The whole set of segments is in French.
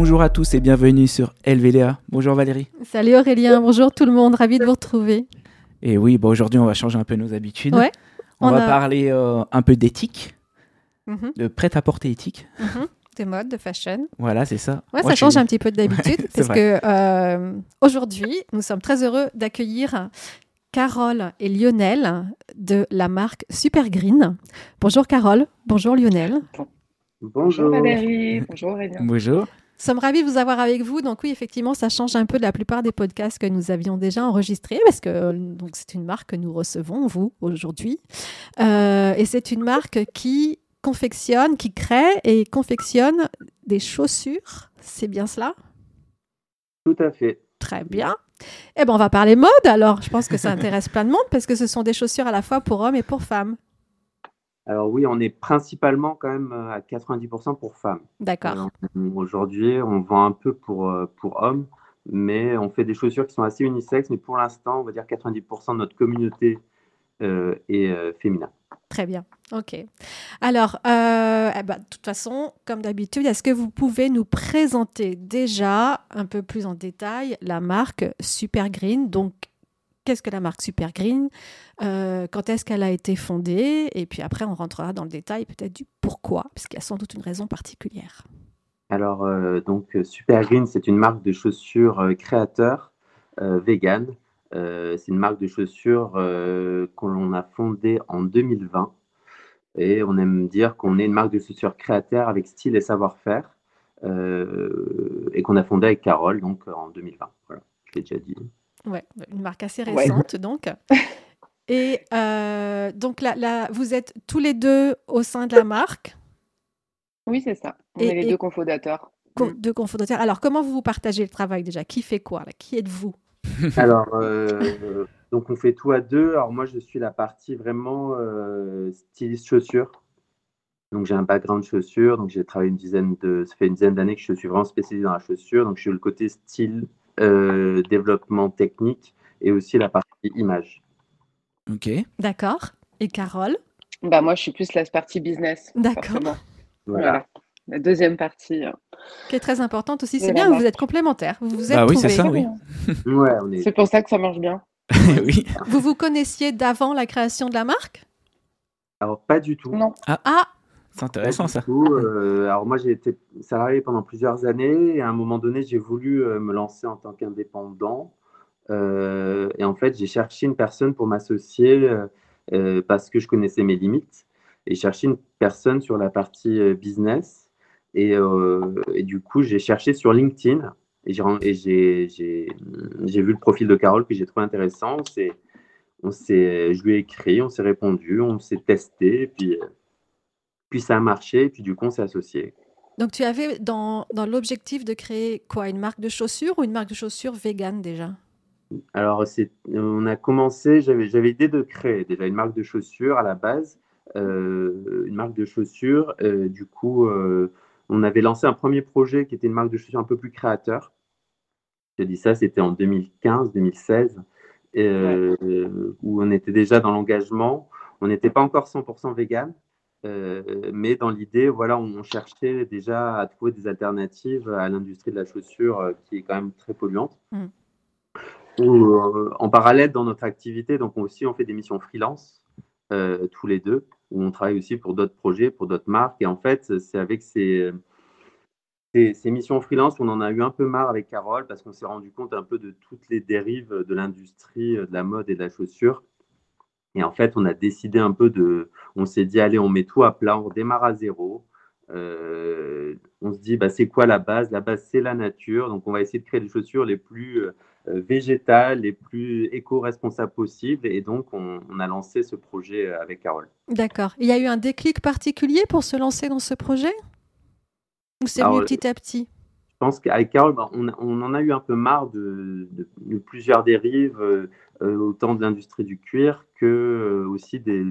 Bonjour à tous et bienvenue sur LVDA. Bonjour Valérie. Salut Aurélien, bonjour tout le monde, ravi de vous retrouver. Et oui, bon, aujourd'hui on va changer un peu nos habitudes. Ouais, on, on va a- parler euh, un peu d'éthique, Mhm, de prêt-à-porter éthique. mhm. De mode, de fashion. Voilà, c'est ça. Ouais, Moi, ça change suis- un petit peu d'habitude Ouais, parce que euh, aujourd'hui, nous sommes très heureux d'accueillir Carole et Lionel de la marque Super Green. Bonjour Carole, bonjour Lionel. Bonjour Valérie, bonjour Aurélien. Bonjour. Nous sommes ravis de vous avoir avec vous. Donc oui, effectivement, ça change un peu de la plupart des podcasts que nous avions déjà enregistrés parce que euh, donc c'est une marque que nous recevons, vous, aujourd'hui. Euh, et c'est une marque qui confectionne, qui crée et confectionne des chaussures. C'est bien cela? Tout à fait. Très bien. Eh ben, on va parler mode alors. Je pense que ça intéresse plein de monde parce que ce sont des chaussures à la fois pour hommes et pour femmes. Alors oui, on est principalement quand même euh, à 90% pour femmes. D'accord. Alors, Aujourd'hui, on vend un peu pour, euh, pour hommes, mais on fait des chaussures qui sont assez unisexes, mais pour l'instant, on va dire 90% de notre communauté euh, est euh, féminin. Très bien. OK. Alors, euh, eh ben, de toute façon, comme d'habitude, est-ce que vous pouvez nous présenter déjà un peu plus en détail la marque Super Green Donc, qu'est-ce que la marque Super Green Euh, Quand est-ce qu'elle a été fondée Et puis après, on rentrera dans le détail peut-être du pourquoi, parce qu'il y a sans doute une raison particulière. Alors, euh, donc, Super Green, c'est une marque de chaussures euh, créateur, euh, vegan. Euh, c'est une marque de chaussures qu'on a fondée en 2020. Et on aime dire qu'on est une marque de chaussures créateur avec style et savoir-faire. et qu'on a fondée avec Carole, donc en 2020. Voilà, je l'ai déjà dit. Ouais, une marque assez Ouais. récente donc. Et euh, donc là, là, vous êtes tous les deux au sein de la marque, Oui, c'est ça. On Et- est les et- deux cofondateurs. co- deux cofondateurs. Alors, comment vous vous partagez le travail déjà? Qui fait quoi là? Qui êtes-vous? Alors, euh, donc on fait tout à deux. Alors moi, je suis la partie vraiment euh, styliste chaussures. Donc j'ai un background chaussures. Donc j'ai travaillé une dizaine de, ça fait une dizaine d'années que je suis vraiment spécialisé dans la chaussure. Donc je suis le côté style, euh, développement technique et aussi la partie image. Ok. D'accord. Et Carole? Bah, moi, je suis plus la partie business. D'accord. Voilà. Voilà. La deuxième partie. euh. qui est très importante aussi. C'est bien, vous êtes complémentaires. Vous vous êtes Bah oui, c'est trouvés. ça, oui. Ouais, on est. C'est pour ça que ça marche bien. oui. Vous vous connaissiez d'avant la création de la marque? Alors pas du tout. Non. Ah, C'est intéressant ça. Euh, alors moi, j'ai été salarié pendant plusieurs années et à un moment donné, j'ai voulu euh, me lancer en tant qu'indépendant. Euh, et en fait, j'ai cherché une personne pour m'associer euh, parce que je connaissais mes limites et cherché une personne sur la partie business. Et, et du coup, j'ai cherché sur LinkedIn et j'ai vu le profil de Carole que j'ai trouvé intéressant. On s'est- on s'est, je lui ai écrit, on s'est répondu, on s'est testé, et puis, puis ça a marché, et puis du coup, on s'est associé. donc tu avais dans, dans l'objectif de créer quoi Une marque de chaussures ou une marque de chaussures vegan déjà? Alors, c'est, on a commencé, j'avais, j'avais l'idée de créer déjà une marque de chaussures à la base, euh, une marque de chaussures. euh, du coup, euh, on avait lancé un premier projet qui était une marque de chaussures un peu plus créateur. J'ai dit ça, c'était en 2015-2016, euh, où on était déjà dans l'engagement. On n'était pas encore 100% vegan, euh, mais dans l'idée, voilà, on cherchait déjà à trouver des alternatives à l'industrie de la chaussure euh, qui est quand même très polluante. Mm. Euh, en parallèle, dans notre activité, donc aussi, on fait des missions freelance tous les deux, où on travaille aussi pour d'autres projets, pour d'autres marques. Et en fait, c'est avec ces, ces, ces missions freelance qu'on en a eu un peu marre avec Carole parce qu'on s'est rendu compte un peu de toutes les dérives de l'industrie de la mode et de la chaussure. Et en fait, on a décidé un peu de. On s'est dit, allez, on met tout à plat, on redémarre à zéro. Euh, on se dit, bah, c'est quoi la base? La base, c'est la nature. Donc, on va essayer de créer des chaussures les plus euh, végétales, les plus éco-responsables possibles. Et donc, on, on a lancé ce projet avec Carole. D'accord. Il y a eu un déclic particulier pour se lancer dans ce projet? Ou c'est venu petit à petit? Je pense qu'avec Carole, bah, on, on en a eu un peu marre de, de- de plusieurs dérives, euh, euh, autant de l'industrie du cuir que euh, aussi des,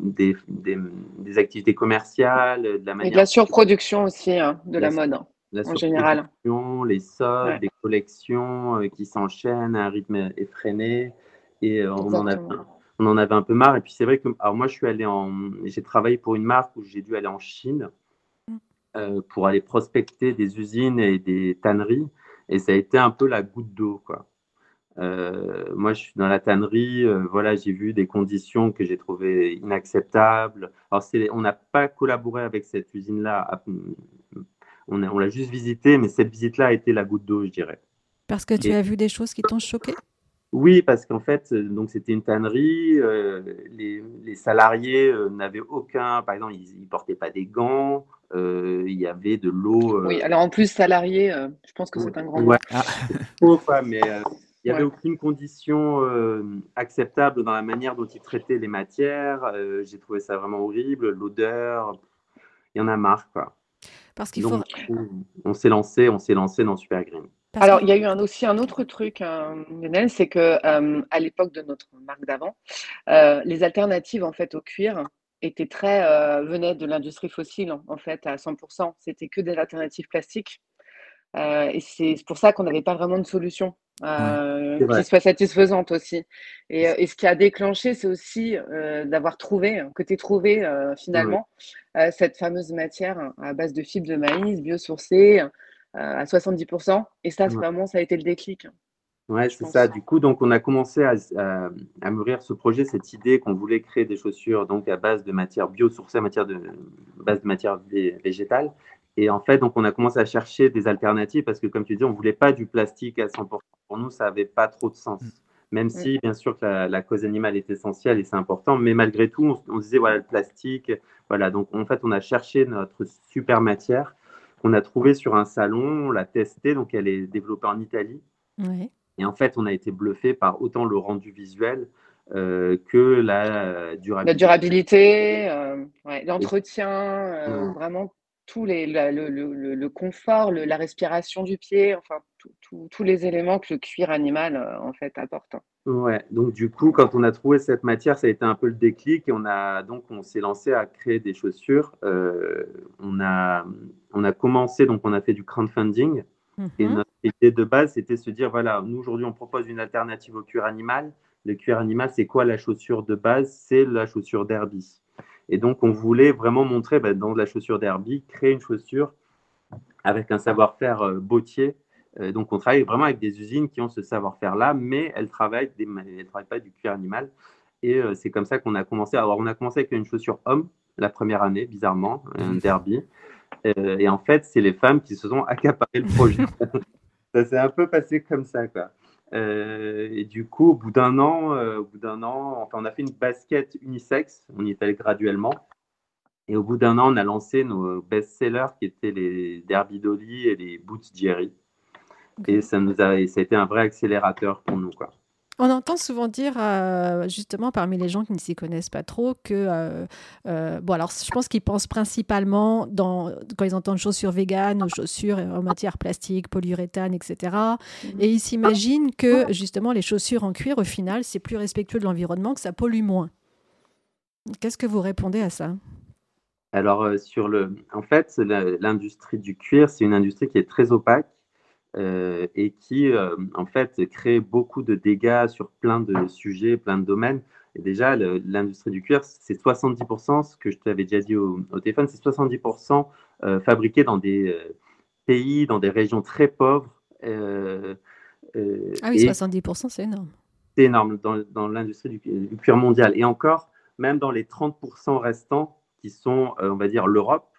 des, des- des activités commerciales, de la Et manière de la surproduction aussi hein, de la La- mode. hein. la en général. les soldes, Ouais. les collections euh, qui s'enchaînent à un rythme effréné. Et euh, on, en avait, on en avait un peu marre. Et puis c'est vrai que alors moi, je suis allé en, j'ai travaillé pour une marque où j'ai dû aller en Chine. euh, pour aller prospecter des usines et des tanneries. Et ça a été un peu la goutte d'eau, quoi. Euh, moi, je suis dans la tannerie. euh, voilà, j'ai vu des conditions que j'ai trouvées inacceptables. Alors, on n'a pas collaboré avec cette usine-là. à- On, l'a juste visitée, mais cette visite-là a été la goutte d'eau, je dirais. Parce que tu Et- as vu des choses qui t'ont choqué? Oui, parce qu'en fait, euh, donc c'était une tannerie. euh, les, les salariés euh, n'avaient aucun, par exemple, ils, ne portaient pas des gants. euh, il y avait de l'eau. euh, Oui, alors en plus, salarié, euh, je pense que c'est un grand mot. Ouais, Ah, faux, quoi, mais euh, il n'y avait Ouais. aucune condition euh, acceptable dans la manière dont ils traitaient les matières. Euh, J'ai trouvé ça vraiment horrible. L'odeur, il y en a marre, quoi. Parce qu'il faut. On s'est lancé, on s'est lancé dans Super Green. parce Alors, que- il y a eu un, aussi un autre truc, euh, Lionel, c'est que euh, à l'époque de notre marque d'avant, euh, les alternatives en fait au cuir étaient très euh, venaient de l'industrie fossile en fait à 100%. C'était que des alternatives plastiques. Euh, et c'est pour ça qu'on n'avait pas vraiment de solution euh, qui soit satisfaisante aussi. Et, euh, et ce qui a déclenché, c'est aussi euh, d'avoir trouvé, que tu trouvé euh, finalement euh, cette fameuse matière à base de fibres de maïs biosourcées euh, à 70%. Et ça, Ouais. vraiment, ça a été le déclic. Ouais, c'est ça. Du coup, donc, on a commencé à, à, à mûrir ce projet, cette idée qu'on voulait créer des chaussures donc à base de matière biosourcée, à matière de base de matière vé- végétale. Et en fait, donc, on a commencé à chercher des alternatives parce que, comme tu dis, on voulait pas du plastique à 100%. Pour nous, ça avait pas trop de sens. Même si, bien sûr, que la, la cause animale est essentielle et c'est important, mais malgré tout, on, on se disait voilà le plastique, voilà. Donc, en fait, on a cherché notre super matière qu'on a trouvée sur un salon, on l'a testée, donc elle est développée en Italie. Et en fait, on a été bluffé par autant le rendu visuel euh, que la euh, durabilité. La durabilité, euh, ouais, l'entretien, euh, Ouais. vraiment tous les, la- le, le- le- confort, le- la respiration du pied, enfin tout- tout- tous les éléments que le cuir animal euh, en fait apporte. Ouais, donc du coup, quand on a trouvé cette matière, ça a été un peu le déclic et on a donc on s'est lancé à créer des chaussures. Euh, on a on a commencé donc on a fait du crowdfunding et Mhm. notre idée de base c'était se dire voilà nous aujourd'hui on propose une alternative au cuir animal. Le cuir animal c'est quoi la chaussure de base? C'est la chaussure derby. Et donc on voulait vraiment montrer ben, dans la chaussure derby créer une chaussure avec un savoir-faire euh, bottier euh, donc, on travaille vraiment avec des usines qui ont ce savoir-faire-là, mais elles travaillent, des, elles travaillent pas du cuir animal. Et euh, c'est comme ça qu'on a commencé. Alors, on a commencé avec une chaussure homme la première année, bizarrement, un derby. Euh, et en fait, c'est les femmes qui se sont accaparées le projet. ça s'est un peu passé comme ça, quoi. Euh, et du coup, au bout d'un an, euh, au bout d'un an, enfin, on a fait une basket unisexe. On y est allé graduellement. Et au bout d'un an, on a lancé nos best-sellers qui étaient les Derby Dolly et les Boots Jerry. Et ça nous a, et ça a été un vrai accélérateur pour nous, quoi. On entend souvent dire, euh, justement, parmi les gens qui ne s'y connaissent pas trop, que. euh, euh, bon, alors, je pense qu'ils pensent principalement, dans, quand ils entendent chaussures véganes ou chaussures en matière plastique, polyuréthane, etc. Et ils s'imaginent que, justement, les chaussures en cuir, au final, c'est plus respectueux de l'environnement, que ça pollue moins. Qu'est-ce que vous répondez à ça? Alors, euh, sur le, en fait, l'industrie du cuir, c'est une industrie qui est très opaque euh, et qui, euh, en fait, crée beaucoup de dégâts sur plein de sujets, plein de domaines. Et déjà, l'industrie du cuir, c'est 70%, ce que je t'avais déjà dit au, au téléphone, c'est 70% euh, fabriqué dans des euh, pays, dans des régions très pauvres. Ah oui, et- 70%, c'est énorme. c'est énorme dans, dans l'industrie du, du cuir mondial. Et encore, même dans les 30% restants, qui sont, on va dire, l'Europe,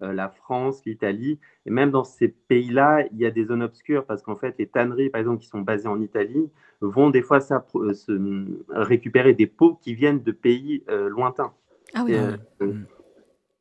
la France, l'Italie, et même dans ces pays-là, il y a des zones obscures parce qu'en fait, les tanneries, par exemple, qui sont basées en Italie, vont des fois euh, se, récupérer des peaux qui viennent de pays euh, lointains. Ah oui, Ah euh. Mm.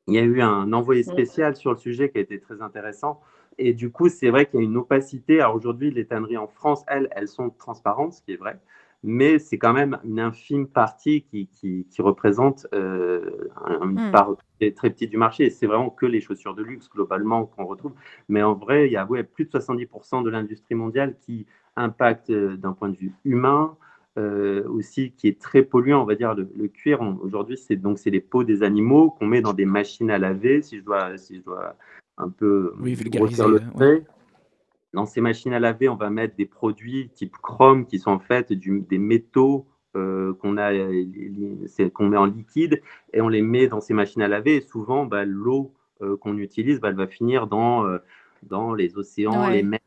il y a eu un envoyé spécial sur le sujet qui a été très intéressant. Et du coup, c'est vrai qu'il y a une opacité. Alors aujourd'hui, les tanneries en France, elles, elles sont transparentes, ce qui est vrai. Mais c'est quand même une infime partie qui, qui, qui représente euh, un- une Hmm. part très, très petite du marché. Et c'est vraiment que les chaussures de luxe, globalement, qu'on retrouve. Mais en vrai, il y a ouais, plus de 70% de l'industrie mondiale qui impacte euh, d'un point de vue humain, euh, aussi qui est très polluant, on va dire le, le cuir. Aujourd'hui, c'est donc c'est les peaux des animaux qu'on met dans des machines à laver. Si je dois, si je dois un peu Oui, vulgariser, le ouais. Dans ces machines à laver, on va mettre des produits type chrome qui sont en fait du- des métaux euh, qu'on a, qu'on met en liquide et on les met dans ces machines à laver. Et souvent, bah, l'eau qu'on utilise, bah, elle va finir dans, dans les océans, les mers.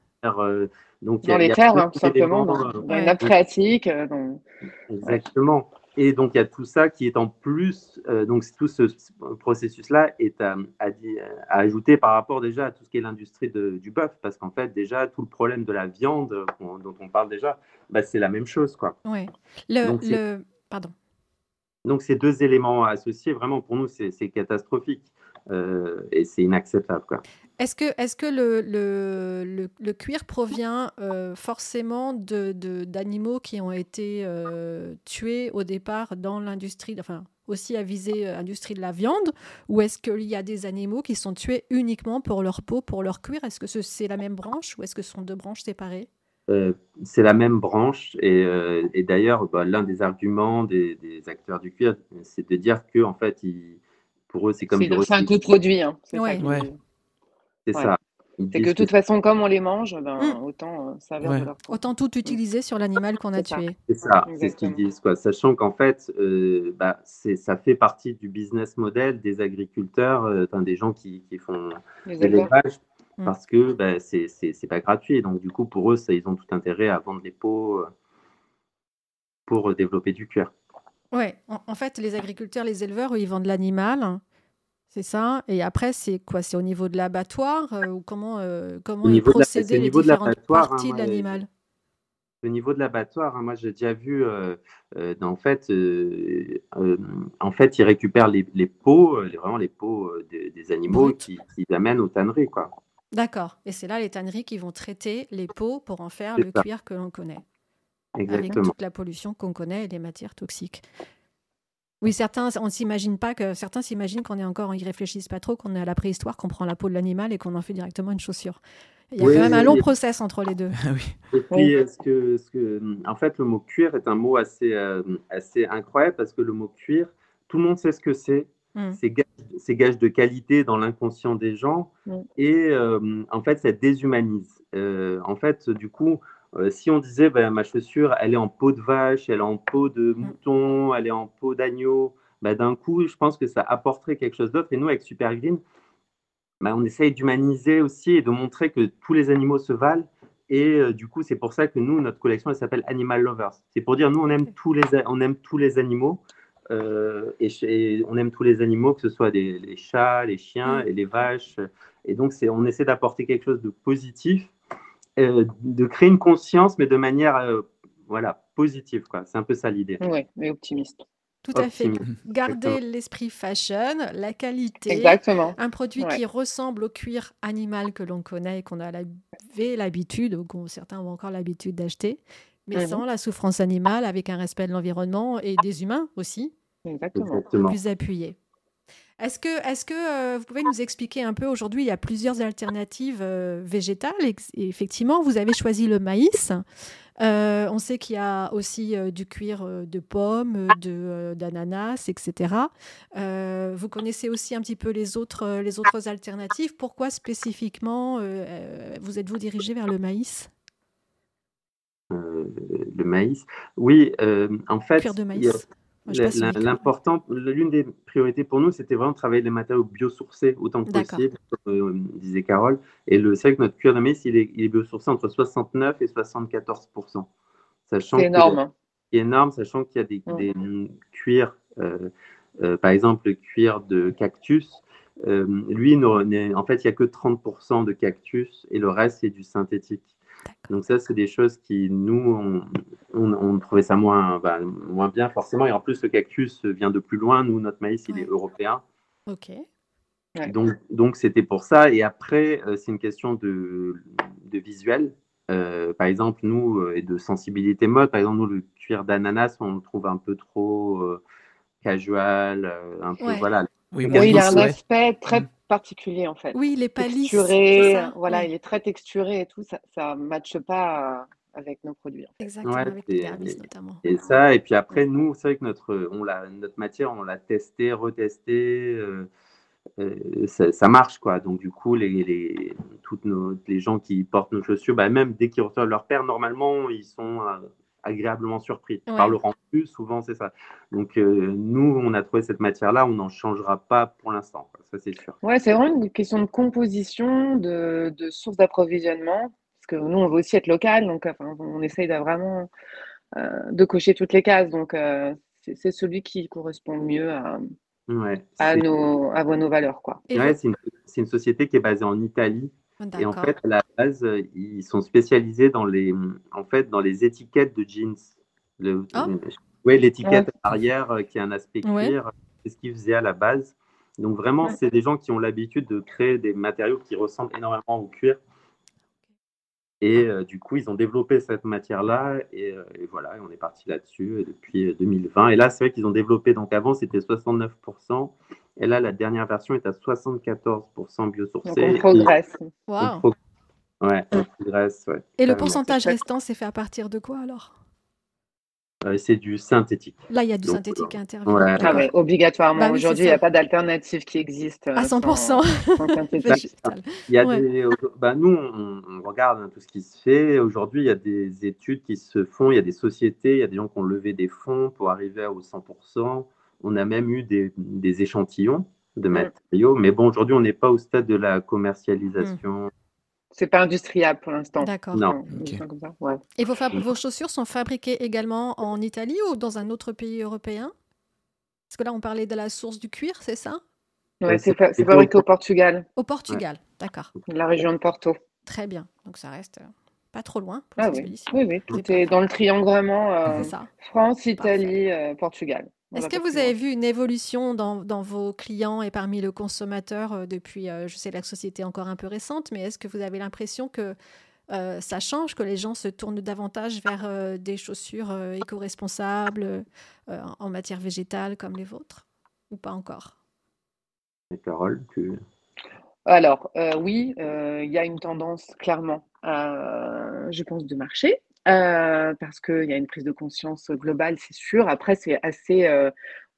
donc, dans les terres, hein, tout simplement, dans, dans les nappes phréatiques. Exactement. Et donc, il y a tout ça qui est en plus, euh, donc tout ce processus-là est à, à, ajouter par rapport déjà à tout ce qui est l'industrie du bœuf, parce qu'en fait, déjà, tout le problème de la viande dont on parle déjà, bah, c'est la même chose. Quoi. Oui. Le, Pardon. Donc, ces deux éléments associés, vraiment, pour nous, c'est catastrophique. Euh, et c'est inacceptable. Est-ce que, est que le, le, le, cuir provient euh, forcément d'animaux de, qui ont été euh, tués au départ dans l'industrie, enfin aussi à viser l'industrie de la viande, ou est-ce qu'il y a des animaux qui sont tués uniquement pour leur peau, pour leur cuir? Est-ce que c'est la même branche ou est-ce que ce sont deux branches séparées? C'est la même branche et, et d'ailleurs bah, l'un des arguments des, des, acteurs du cuir, c'est de dire que en fait, ils, pour eux, c'est comme. C'est un coproduit. Hein. C'est ça. C'est que de toute façon, comme on les mange, ben, mmh. autant euh, ça de leur Autant tout utiliser sur l'animal qu'on a tué. C'est ça, c'est ce qu'ils disent. Quoi. Sachant qu'en fait, euh, bah, ça fait partie du business model des agriculteurs, euh, des gens qui, qui font l'élevage, mmh. parce que bah, c'est pas gratuit. Donc, du coup, pour eux, ça, ils ont tout intérêt à vendre les pots pour développer du cuir. Oui, en, fait, les agriculteurs, les éleveurs, ils vendent l'animal, c'est ça. Et après, c'est quoi? C'est au niveau de l'abattoir euh, ou comment, euh, comment ils procédaient les différentes hein, parties de l'animal? Au niveau de l'abattoir, hein, moi j'ai déjà vu, euh, en, fait, en fait, ils récupèrent les, les peaux, vraiment les peaux des, animaux qui, qui amènent aux tanneries. quoi. D'accord. Et c'est là les tanneries qui vont traiter les peaux pour en faire le cuir que l'on connaît. Avec toute la pollution qu'on connaît et les matières toxiques. Oui, certains, on s'imagine pas que certains s'imaginent qu'on est encore, ils réfléchissent pas trop, qu'on est à la préhistoire, qu'on prend la peau de l'animal et qu'on en fait directement une chaussure. Il y a quand même un long process entre les deux. Et puis, que, que, en fait, le mot cuir est un mot assez, euh, assez incroyable parce que le mot cuir, tout le monde sait ce que c'est. Mmh. C'est gage, de qualité dans l'inconscient des gens mmh. et euh, en fait, ça déshumanise. Euh, en fait, du coup, euh, si on disait ben, ma chaussure, elle est en peau de vache, elle est en peau de mm. mouton, elle est en peau d'agneau, ben, d'un coup, je pense que ça apporterait quelque chose d'autre. Et nous, avec Super Green, ben, on essaye d'humaniser aussi et de montrer que tous les animaux se valent. Et du coup, c'est pour ça que nous, notre collection, elle s'appelle Animal Lovers. C'est pour dire, nous, on aime tous les, on aime tous les animaux. Euh, et, on aime tous les animaux, que ce soit des, les chats, les chiens mm. et les vaches. Et donc, on essaie d'apporter quelque chose de positif euh, de créer une conscience, mais de manière euh, voilà, positive. C'est un peu ça l'idée. Oui, mais optimiste. Tout à fait. Garder l'esprit fashion, la qualité. Exactement. Un produit qui ressemble au cuir animal que l'on connaît et qu'on a l'habitude, ou que certains ont encore l'habitude d'acheter, mais mhm. sans la souffrance animale, avec un respect de l'environnement et des humains aussi. Exactement. Plus appuyé. Est-ce que, est que euh, vous pouvez nous expliquer un peu aujourd'hui, il y a plusieurs alternatives euh, végétales. Et, effectivement, vous avez choisi le maïs. Euh, on sait qu'il y a aussi du cuir de pommes, d'ananas, etc. vous connaissez aussi un petit peu les autres, les autres alternatives. Pourquoi spécifiquement vous êtes-vous dirigé vers le maïs? Le maïs, oui, en fait. Cuir de maïs. L'important, l'une des priorités pour nous, c'était vraiment de travailler les matériaux biosourcés autant que possible, comme euh, disait Carole. Et le, c'est vrai que notre cuir de maïs, il est, il est biosourcé entre 69 et 74 sachant C'est énorme. C'est énorme, sachant qu'il y a des, des cuirs, euh, euh, par exemple le cuir de cactus. lui, en fait, il n'y a que 30% de cactus et le reste, c'est du synthétique. Donc ça, c'est des choses qui, nous, on, trouvait ça moins, bah, moins bien forcément. Et en plus, le cactus vient de plus loin. Nous, notre maïs, il est européen. Ok. Donc, donc c'était pour ça. Et après, euh, c'est une question de, de visuel. Euh, par exemple, nous, euh, et de sensibilité mode. Par exemple, nous, le cuir d'ananas, on le trouve un peu trop casual, un peu, voilà. Oui, il a un aspect très particulier en fait. Oui, il est pas texturé, voilà, il est très texturé et tout, ça ne matche pas avec nos produits. Exactement, avec et, notamment. Et ça, et puis après, nous, c'est vrai que notre, on notre matière, on l'a testée, retestée, euh, euh, ça, marche quoi. Donc du coup, les, les, toutes nos, les gens qui portent nos chaussures, bah, même dès qu'ils reçoivent leur père, normalement, ils sont agréablement surpris Ouais. par le rendu. Souvent, c'est ça. Donc, euh, nous, on a trouvé cette matière-là, on n'en changera pas pour l'instant. Ça, c'est sûr. Ouais, c'est vraiment une question de composition, de, de source d'approvisionnement, parce que nous, on veut aussi être local, donc enfin, on essaye de vraiment euh, de cocher toutes les cases. Donc, euh, c'est celui qui correspond le mieux à, Ouais. à nos, à nos valeurs, quoi. Et ouais, vous- c'est une, c'est une société qui est basée en Italie. Et en fait, à la base, ils sont spécialisés dans les, en fait, dans les étiquettes de jeans. Le, Ah. ouais, l'étiquette arrière euh, qui a un aspect Ouais. cuir, c'est ce qu'ils faisaient à la base. Donc vraiment, Ouais. c'est des gens qui ont l'habitude de créer des matériaux qui ressemblent énormément au cuir. Et euh, du coup, ils ont développé cette matière-là. Et, euh, et voilà, et on est parti là-dessus euh, depuis euh, 2020. Et là, c'est vrai qu'ils ont développé. Donc avant, c'était 69%. Et là, la dernière version est à 74% biosourcé. Donc, on Et- progresse. on Waouh. pro- Ouais, on progresse, ouais. Et le pourcentage restant, c'est fait à partir de quoi alors? C'est du synthétique. Là, il y a du Donc, synthétique euh, à intervenir. ouais. Ah ouais, obligatoirement. Bah oui, Aujourd'hui, il n'y a pas d'alternative qui existe euh, À 100%. sans, sans synthétique. Végétal. Il y a Ouais. des, bah, nous, on, on regarde hein, tout ce qui se fait. Aujourd'hui, il y a des études qui se font. Il y a des sociétés, il y a des gens qui ont levé des fonds pour arriver au 100%. On a même eu des, des échantillons de Mm. matériaux. Mais bon, aujourd'hui, on n'est pas au stade de la commercialisation. C'est pas industriable pour l'instant. D'accord. Non. Comme ça, ouais. Et vos, chaussures sont fabriquées également en Italie ou dans un autre pays européen? Parce que là, on parlait de la source du cuir, c'est ça? Ouais, Ouais, c'est c'est- fa- c'est c'est fabriqué au Portugal, Au Portugal. D'accord. la région de Porto. Très bien. Donc ça reste euh, pas trop loin pour Ah cette oui, oui, oui. C'était dans le triangle vraiment euh, C'est ça. France, Italie, euh, Portugal. Est-ce que vous avez vu une évolution dans, dans vos clients et parmi le consommateur euh, depuis, euh, je sais, la société encore un peu récente, mais est-ce que vous avez l'impression que euh, ça change, que les gens se tournent davantage vers euh, des chaussures euh, éco-responsables euh, en matière végétale comme les vôtres Ou pas encore? Et Carole, tu... Alors, euh, oui, euh, il y a une tendance clairement, je pense, de marché, euh, parce qu'il y a une prise de conscience globale, c'est sûr. Après, c'est assez, euh,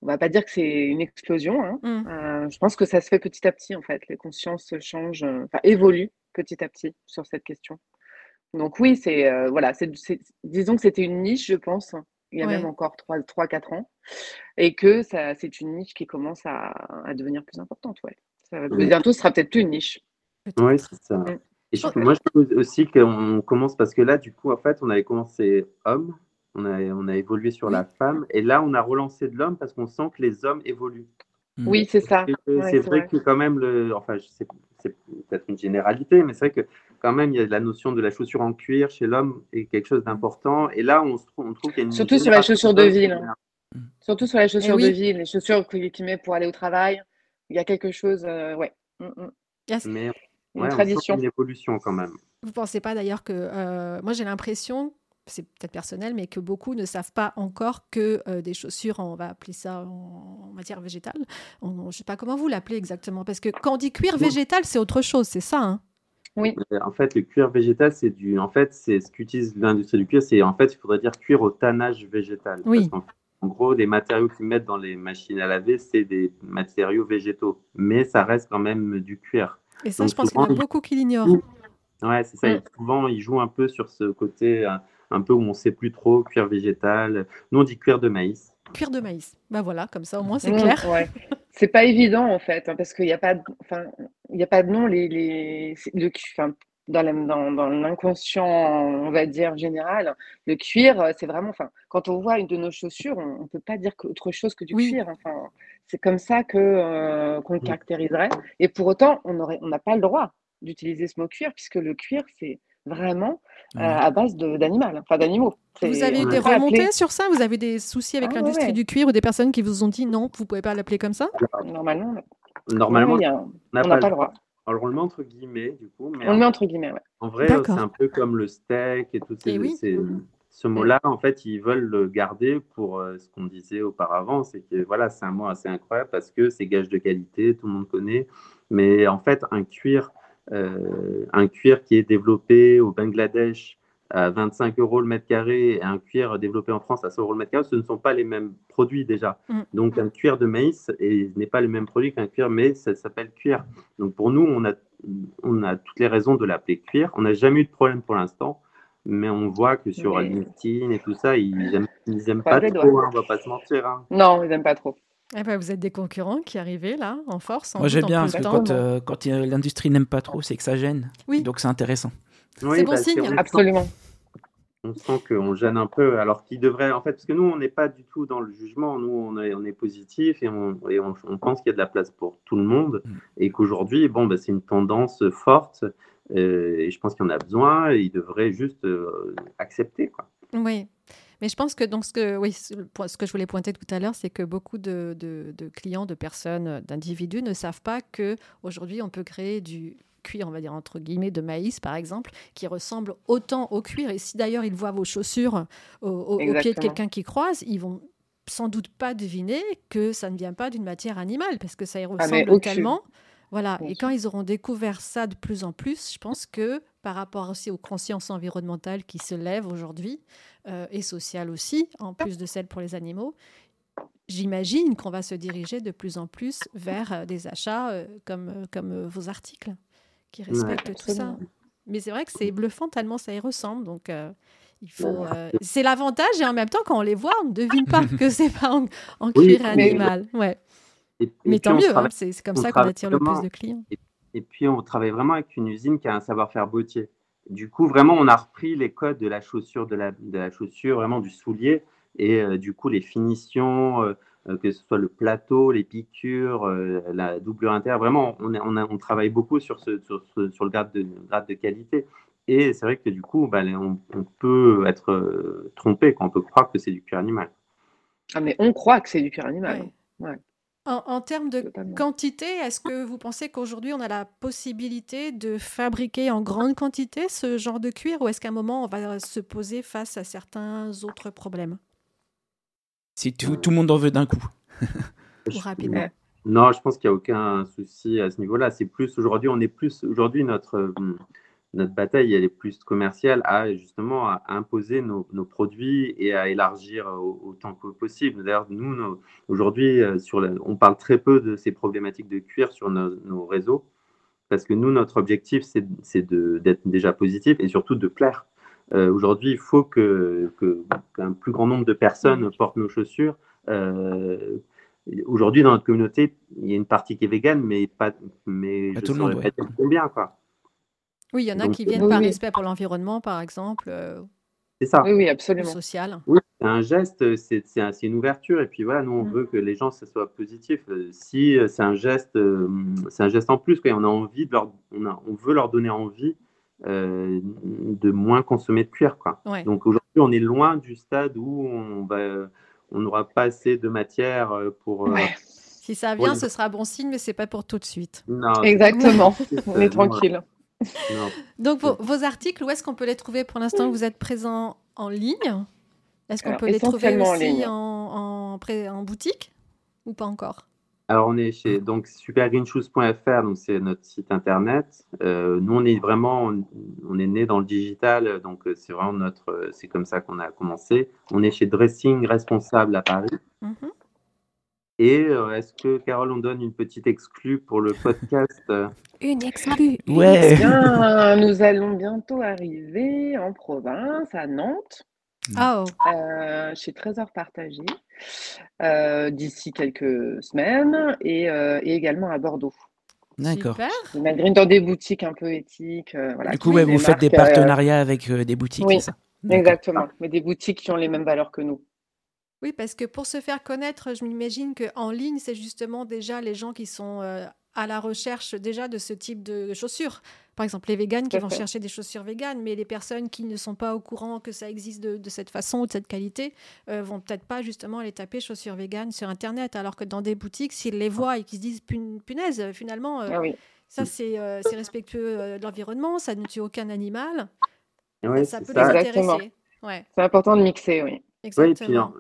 on va pas dire que c'est une explosion. hein. Mm. Euh, je pense que ça se fait petit à petit, en fait. Les consciences changent, euh, enfin, évoluent petit à petit sur cette question. Donc oui, c'est, euh, voilà, c'est, disons que c'était une niche, je pense, il y a Ouais. même encore 3-4 ans, et que ça, c'est une niche qui commence à, à devenir plus importante, ouais. Ça, va- Oui. bientôt, ce sera peut-être plus une niche. Oui, c'est ça. Mm. Et moi, je trouve aussi qu'on commence parce que là, du coup, en fait, on avait commencé homme, on a, on a évolué sur Oui. la femme, et là, on a relancé de l'homme parce qu'on sent que les hommes évoluent. Mm. Oui, c'est ça. Ouais, c'est vrai vrai. que quand même, le, enfin, c'est peut-être une généralité, mais c'est vrai que quand même, il y a la notion de la chaussure en cuir chez l'homme est quelque chose d'important. Et là, on, se trouve, on trouve qu'il y a une Surtout sur la chaussure de ville, hein. Surtout sur les chaussures oui. de ville, les chaussures qu'il qu'il met pour aller au travail. Il y a quelque chose, euh, ouais. Mm, mm. Yes. Mais Une ouais, on sent tradition. une évolution quand même. Vous pensez pas d'ailleurs que euh, moi j'ai l'impression, c'est peut-être personnel, mais que beaucoup ne savent pas encore que euh, des chaussures, on va appeler ça en, en matière végétale. On- je sais pas comment vous l'appelez exactement, parce que quand on dit cuir végétal, c'est autre chose, c'est ça. hein? Oui, Euh, En fait, le cuir végétal, c'est du, en fait, c'est ce qu'utilise l'industrie du cuir. C'est en fait, il faudrait dire cuir au tannage végétal. Oui. Parce qu'en- en gros, les matériaux qu'ils mettent dans les machines à laver, c'est des matériaux végétaux, mais ça reste quand même du cuir. Et ça, Donc, je pense qu'il y en a beaucoup qui l'ignorent. Oui. Ouais, c'est ça. Et souvent, ils jouent un peu sur ce côté, un, un peu où on sait plus trop, cuir végétal. Nous, on dit cuir de maïs. Cuir de maïs. Ben voilà, comme ça au moins c'est clair. ouais. C'est pas évident en fait, hein, parce qu'il n'y a pas, de- enfin, il y a pas de nom. Les, les, c'est- le, cu- enfin, dans l'inconscient, on va dire général, le cuir, euh, c'est vraiment, enfin, quand on voit une de nos chaussures, on, on peut pas dire autre chose que du Oui. cuir. Enfin, c'est comme ça que euh, qu'on le Mm. caractériserait. Et pour autant, on aurait, on n'a pas le droit d'utiliser ce mot cuir, puisque le cuir, c'est vraiment euh, à base d'animal, enfin d'animaux. Vous avez eu des pas remontées appeler- sur ça? Vous avez des soucis avec Ah l'industrie ouais. du cuir ou des personnes qui vous ont dit non, vous pouvez pas l'appeler comme ça? Normalement, Normalement, on on n'a pas le droit. Alors, on le met entre guillemets, du coup, mais On le met entre guillemets, ouais. En vrai, euh, c'est un peu comme le steak et tout ces, Et oui. ces- ce mot-là. En fait, ils veulent le garder pour euh, ce qu'on disait auparavant. C'est que voilà, c'est un mot assez incroyable parce que c'est gage de qualité, tout le monde connaît. Mais en fait, un cuir, euh, un cuir qui est développé au Bangladesh à 25 euros le mètre carré et un cuir développé en France à 100 euros le mètre carré, ce ne sont pas les mêmes produits déjà. Mm. Donc un cuir de maïs et n'est pas le même produit qu'un cuir, mais ça s'appelle cuir. Donc pour nous, on a, on a toutes les raisons de l'appeler cuir. On n'a jamais eu de problème pour l'instant. mais on voit que sur Mais- LinkedIn et tout ça, ils aiment, ils aiment Croise pas trop, hein, on va pas se mentir. hein. Non, ils n'aiment pas trop. Eh ben, vous êtes des concurrents qui arrivez là, en force. sans Moi, j'aime en bien parce que quand, euh, quand l'industrie n'aime pas trop, c'est que ça gêne. Oui. Donc, c'est intéressant. Oui, bon bah, signe. on sent- Absolument. On sent qu'on gêne un peu, alors qu'il devrait, en fait, parce que nous, on n'est pas du tout dans le jugement, nous, on est, on est positif et on, et on, on pense qu'il y a de la place pour tout le monde Mm. et qu'aujourd'hui, bon, bah, c'est une tendance forte euh, et je pense qu'il y en a besoin et ils devraient juste euh, accepter. Quoi. Oui. Mais je pense que donc ce que oui ce que je voulais pointer tout à l'heure, c'est que beaucoup de, de- de clients, de personnes, d'individus ne savent pas que aujourd'hui on peut créer du cuir, on va dire entre guillemets, de maïs par exemple, qui ressemble autant au cuir. Et si d'ailleurs ils voient vos chaussures au, au- au pied de quelqu'un qui croise, ils vont sans doute pas deviner que ça ne vient pas d'une matière animale parce que ça y Ah, ressemble tellement. Voilà. Bien Et quand ils auront découvert ça de plus en plus, je pense que par rapport aussi aux consciences environnementales qui se lèvent aujourd'hui, euh, et sociales aussi, en plus de celles pour les animaux, j'imagine qu'on va se diriger de plus en plus vers euh, des achats euh, comme, comme vos articles, qui respectent tout ça. Mais c'est vrai que c'est bluffant tellement ça y ressemble. Donc, euh, il faut. euh, c'est l'avantage et en même temps, quand on les voit, on ne devine pas que c'est pas en, cuir animal. Ouais. Et, et Mais tant mieux, hein, c'est comme ça qu'on attire le plus de clients. Et puis, on travaille vraiment avec une usine qui a un savoir-faire beauté. Du coup, vraiment, on a repris les codes de la chaussure, de la, de la chaussure, vraiment du soulier. Et euh, du coup, les finitions, que ce soit le plateau, les piqûres, euh, la doublure intérieure, vraiment, on, est- on, a- on travaille beaucoup sur, ce, sur, ce- sur le grade de, grade de qualité. Et c'est vrai que du coup, bah, on, on peut être euh, trompé quand on peut croire que c'est du cuir animal. Ah, mais on croit que c'est du cuir animal. Ouais. Ouais. En, en termes de Totalement. quantité, est-ce que vous pensez qu'aujourd'hui on a la possibilité de fabriquer en grande quantité ce genre de cuir ou est-ce qu'à un moment on va se poser face à certains autres problèmes? Si tout, tout le monde en veut d'un coup. ou rapidement Ouais. Non, je pense qu'il n'y a aucun souci à ce niveau-là. C'est plus aujourd'hui, on est plus aujourd'hui notre euh, notre bataille, elle est plus commerciale à justement à imposer nos, nos produits et à élargir au- autant que possible. D'ailleurs, nous, aujourd'hui, euh, on parle très peu de ces problématiques de cuir sur nos, nos réseaux parce que nous, notre objectif, c'est c'est de- d'être déjà positif et surtout de plaire. Euh, aujourd'hui, il faut que- qu'un plus grand nombre de personnes portent nos chaussures. Euh, Aujourd'hui, dans notre communauté, il y a une partie qui est végane, mais pas, mais Pas je tout le monde, pas combien, quoi. Oui, il y en a Donc, qui viennent oui, par oui. respect pour l'environnement, par exemple, euh, C'est ça. Oui, oui, ou absolument. social. Oui, c'est un geste, c'est c'est un- c'est une ouverture. Et puis voilà, nous, on Mm. veut que les gens, ça soit positif. Euh, Si euh, c'est un geste, euh, c'est un geste en plus, quoi. On a envie de leur, on, a- on veut leur donner envie euh, de moins consommer de cuir, quoi. Ouais. Donc aujourd'hui, on est loin du stade où on va, on n'aura pas assez de matière euh, pour. euh, Ouais, Si ça vient, ce sera bon signe, mais c'est pas pour tout de suite. non, exactement. On est tranquille. non. Donc vos, vos articles, où est-ce qu'on peut les trouver Pour l'instant, vous êtes présent en ligne? Est-ce qu'on peut les trouver en aussi en, en boutique ou pas encore? Alors, on est chez donc supergreenshoes.fr, donc c'est notre site internet. Euh, nous, on est vraiment, on, on est né dans le digital, donc euh, c'est vraiment notre, euh, c'est comme ça qu'on a commencé. On est chez Dressing Responsable à Paris. Mhm. Et euh, est-ce que Carole, on donne une petite exclue pour le podcast Une exclue. Ouais. exclue. Bien, nous allons bientôt arriver en province, à Nantes, oh. euh, chez Trésor Partagé, euh, d'ici quelques semaines, et, euh, et également à Bordeaux. D'accord. Malgré dans des boutiques un peu éthiques. euh, voilà, Du coup, ouais, vous faites des euh, partenariats avec euh, des boutiques, oui. c'est ça? D'accord. Exactement, mais des boutiques qui ont les mêmes valeurs que nous. Oui, parce que pour se faire connaître, je m'imagine qu'en ligne, c'est justement déjà les gens qui sont euh, à la recherche déjà de ce type de chaussures. Par exemple, les véganes qui vont fait. chercher des chaussures véganes, mais les personnes qui ne sont pas au courant que ça existe de, de cette façon ou de cette qualité euh, vont peut-être pas justement aller taper chaussures véganes sur Internet, alors que dans des boutiques, s'ils les voient et qu'ils se disent Pun- punaise, euh, finalement, euh, Ah oui, ça c'est euh, respectueux euh, de l'environnement, ça ne tue aucun animal, ça peut ça. les intéresser. Ouais, c'est important de mixer, oui. Oui, exactement. puis en-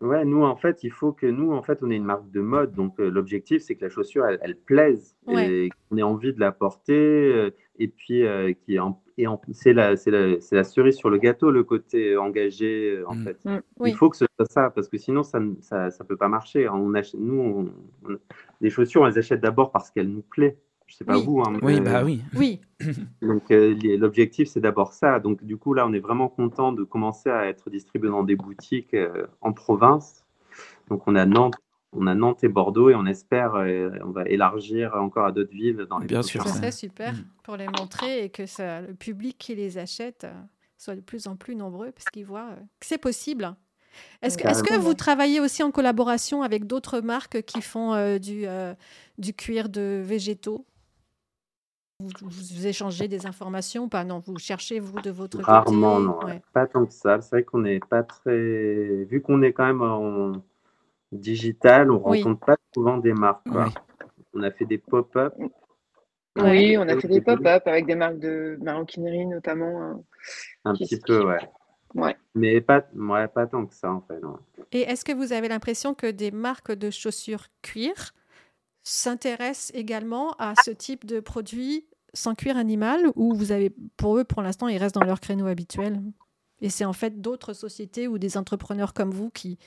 ouais, nous en fait, il faut que nous en fait, on est une marque de mode, donc euh, l'objectif c'est que la chaussure elle, elle plaise Ouais. et qu'on ait envie de la porter euh, et puis euh, qui en, et en- c'est la c'est la c'est la cerise sur le gâteau le côté engagé euh, en Mm. fait. Mm. Oui. Il faut que ce soit ça parce que sinon ça ne- ça, ça peut pas marcher. On achète, nous on, on- les chaussures on les achète d'abord parce qu'elles nous plaisent Je sais pas Oui. vous. hein, Oui, mais- bah oui. Oui, Donc euh, l'objectif c'est d'abord ça. Donc du coup là on est vraiment content de commencer à être distribué dans des boutiques euh, en province. Donc on a Nantes, on a Nantes et Bordeaux et on espère euh, on va élargir encore à d'autres villes dans les Bien sûr, mois. serait super Mm. pour les montrer et que ça, le public qui les achète euh, soit de plus en plus nombreux parce qu'ils voient euh, que c'est possible. Est-ce que, est-ce que vous travaillez aussi en collaboration avec d'autres marques qui font euh, du, euh, du cuir de végétaux? Vous, vous échangez des informations ou pas Non, vous cherchez vous de votre Rarement côté non, Ouais. pas tant que ça. C'est vrai qu'on n'est pas très vu qu'on est quand même en digital, on Oui. rencontre pas souvent des marques. quoi. Ouais. On a fait des pop-up. Oui, on a fait des pop-up avec des marques de maroquinerie notamment. hein. Un petit qui- peu, ouais. Ouais. Mais pas, ouais, pas tant que ça en fait. non. Et est-ce que vous avez l'impression que des marques de chaussures cuir s'intéressent également à ce type de produit sans cuir animal ou vous avez pour eux pour l'instant ils restent dans leur créneau habituel? Et c'est en fait d'autres sociétés ou des entrepreneurs comme vous qui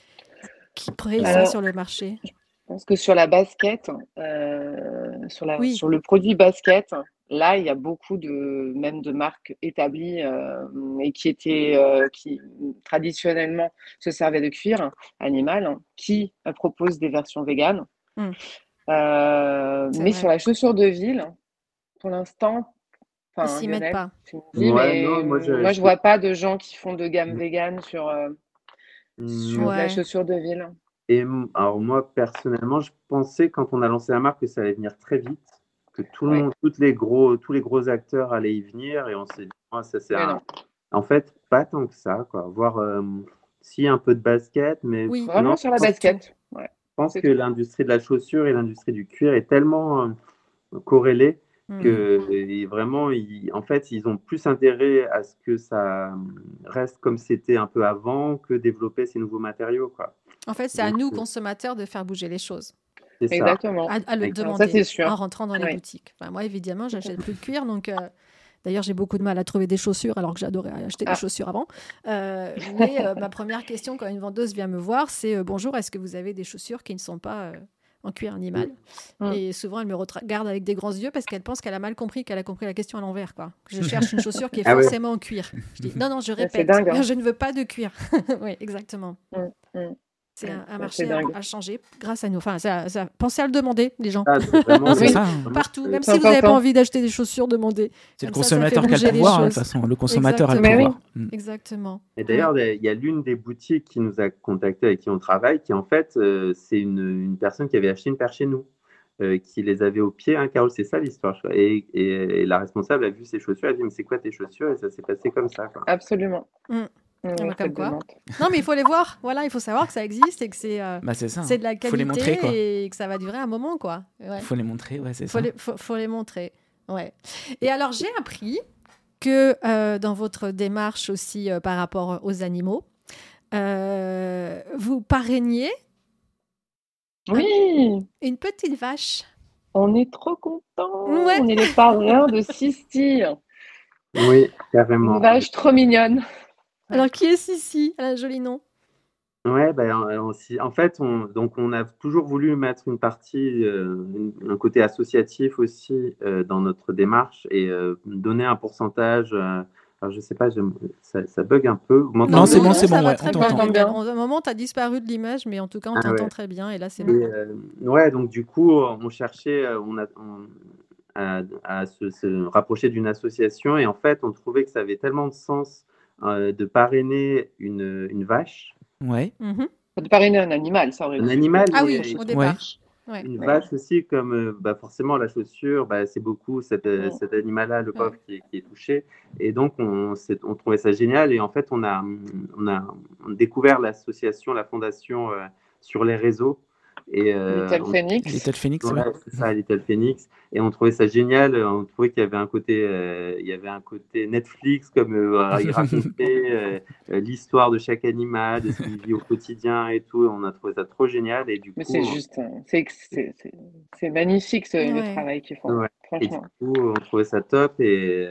qui ça sur le marché? Je pense que sur la basket, euh, sur, la, Oui. sur le produit basket, là, il y a beaucoup de même de marques établies euh, et qui étaient euh, qui traditionnellement se servaient de cuir animal, hein, qui proposent des versions véganes. Mm. Euh, mais vrai. sur la chaussure de ville, pour l'instant, ils enfin, s'y mettent pas tu me dis, Ouais, mais non, moi, je- moi, je vois pas de gens qui font de gamme Mm. végane sur, euh, sur la chaussure de ville. Et alors moi personnellement, je pensais quand on a lancé la marque que ça allait venir très vite, que tout le Ouais. monde, toutes les gros, tous les gros acteurs allaient y venir, et on s'est dit, Ah, ça un- non. en fait pas tant que ça, quoi. Voir euh, si un peu de basket, mais Oui. Vraiment non, sur la basket. Ouais. Je pense que l'industrie de la chaussure et l'industrie du cuir est tellement euh, corrélée Mm. que et vraiment, ils, en fait, ils ont plus intérêt à ce que ça reste comme c'était un peu avant que développer ces nouveaux matériaux, quoi. en fait c'est à nous euh, consommateurs de faire bouger les choses C'est ça. Exactement. à, à le demander en rentrant dans les boutiques. Enfin, moi, évidemment, j'achète plus de cuir, donc euh, d'ailleurs, j'ai beaucoup de mal à trouver des chaussures, alors que j'adorais acheter Ah. des chaussures avant. Euh, mais euh, ma première question quand une vendeuse vient me voir, c'est euh, bonjour, est-ce que vous avez des chaussures qui ne sont pas en cuir animal? Mm. Et souvent, elle me regarde avec des grands yeux parce qu'elle pense qu'elle a mal compris, qu'elle a compris la question à l'envers. Quoi. Je cherche une chaussure qui est Ah forcément en cuir. Je dis non, non, je c'est répète, dingue, hein. je ne veux pas de cuir. oui, exactement. Mm, mm. C'est un, marché à, changer grâce à nous. Enfin, ça, ça- pensez à le demander, les gens. Ah, vraiment, Oui. ça. Partout, même si vous n'avez pas envie d'acheter des chaussures, demandez. C'est le consommateur qui a le pouvoir, hein, de toute façon. Le consommateur a le Exactement. pouvoir. Mm. Exactement. Et d'ailleurs, il y a l'une des boutiques qui nous a contactés avec qui on travaille, qui en fait, euh, c'est une, une personne qui avait acheté une paire chez nous, euh, qui les avait au pied. Hein, Carole, c'est ça l'histoire. Et, et- et la responsable a vu ses chaussures, elle a dit Mais c'est quoi tes chaussures? Et ça s'est passé comme ça. quoi. Absolument. Mm. On comme quoi. Non, mais il faut les voir. Voilà, il faut savoir que ça existe et que c'est euh, Bah, c'est ça. c'est de la Faut les montrer, qualité quoi. et que ça va durer un moment, quoi. Ouais. Faut les montrer, ouais, c'est faut ça. les, faut, faut les montrer. Ouais. Et alors, j'ai appris que euh, dans votre démarche aussi euh, par rapport aux animaux, euh, vous parrainiez Oui, une petite vache. on est trop contents. Ouais. On est les parrains de Sisti. Oui, carrément. Une vache trop mignonne. Alors, qui est Sissi? Elle a un joli nom. Ouais, ben, on- en fait, on, donc on a toujours voulu mettre une partie, euh, une- un côté associatif aussi euh, dans notre démarche et euh, donner un pourcentage. euh, alors, je sais pas, je- ça, ça bug un peu. Vous Non, c'est bon, c'est ça bon, va ouais, très on bien. t'entend. Lionel. En un moment, tu as disparu de l'image, mais en tout cas, on Ah t'entend ouais. très bien. Et là, c'est bon. euh, ouais, donc du coup, on cherchait, on a, on- à, à se, se rapprocher d'une association et en fait, on trouvait que ça avait tellement de sens euh, de parrainer une, une vache, Ouais. Mhm. De parrainer un animal, ça aurait un animal, Ah oui, au Ouais. départ. Ouais. une Ouais. vache aussi, comme euh, bah, forcément la chaussure, bah, c'est beaucoup cet, euh, Mm. cet animal-là, le pauvre, qui, est- qui est touché. Et donc, on, on trouvait ça génial. Et en fait, on a, on a découvert l'association, la fondation euh, sur les réseaux. Et, euh, Little on- Phoenix. Little Phoenix, ouais. Ouais, c'est ça, Little Phoenix. Et on trouvait ça génial. On trouvait qu'il y avait un côté, euh, il y avait un côté Netflix, comme euh, il racontait euh, euh, l'histoire de chaque animal, de ce qu'il vit au quotidien et tout. On a trouvé ça trop génial. Et du Mais coup, c'est juste, euh, c'est c'est- c'est- c'est magnifique ce, le Ouais. travail qu'ils font, Ouais. et du coup, on trouvait ça top. Et,